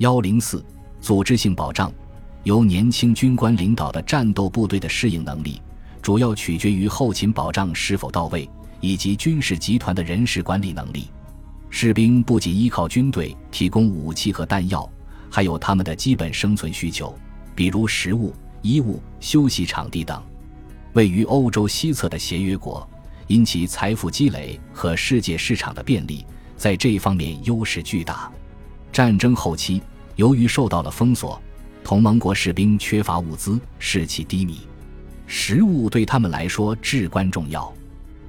幺零四，组织性保障，由年轻军官领导的战斗部队的适应能力，主要取决于后勤保障是否到位，以及军事集团的人事管理能力。士兵不仅依靠军队提供武器和弹药，还有他们的基本生存需求，比如食物、衣物、休息场地等。位于欧洲西侧的协约国，因其财富积累和世界市场的便利，在这一方面优势巨大。战争后期，由于受到了封锁，同盟国士兵缺乏物资，士气低迷。食物对他们来说至关重要。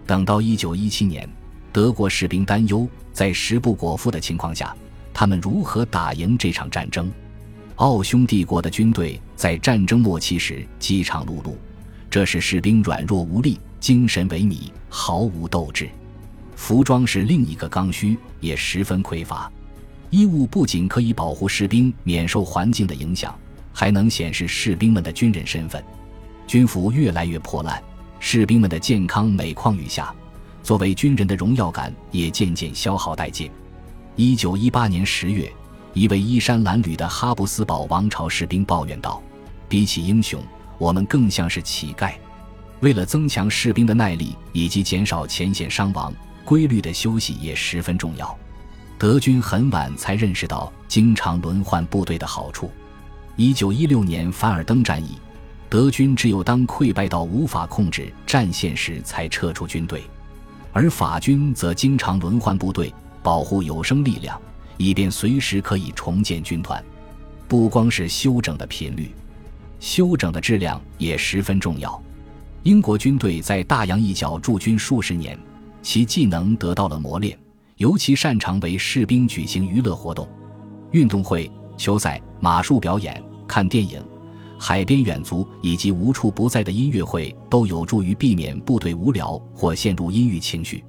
等到1917年，德国士兵担忧在食不果腹的情况下，他们如何打赢这场战争。奥匈帝国的军队在战争末期时饥肠辘辘。这使士兵软弱无力、精神萎靡、毫无斗志。服装是另一个刚需，也十分匮乏。衣物不仅可以保护士兵免受环境的影响，还能显示士兵们的军人身份。军服越来越破烂，士兵们的健康每况愈下，作为军人的荣耀感也渐渐消耗殆尽。一九一八年十月，一位衣衫褴褛的哈布斯堡王朝士兵抱怨道：“比起英雄。”我们更像是乞丐。为了增强士兵的耐力以及减少前线伤亡，规律的休息也十分重要。德军很晚才认识到经常轮换部队的好处。一九一六年凡尔登战役，德军只有当溃败到无法控制战线时才撤出军队，而法军则经常轮换部队，保护有生力量，以便随时可以重建军团。不光是休整的频率。休整的质量也十分重要。英国军队在大洋一角驻军数十年，其技能得到了磨练，尤其擅长为士兵举行娱乐活动、运动会、球赛、马术表演、看电影、海边远足以及无处不在的音乐会，都有助于避免部队无聊或陷入阴郁情绪。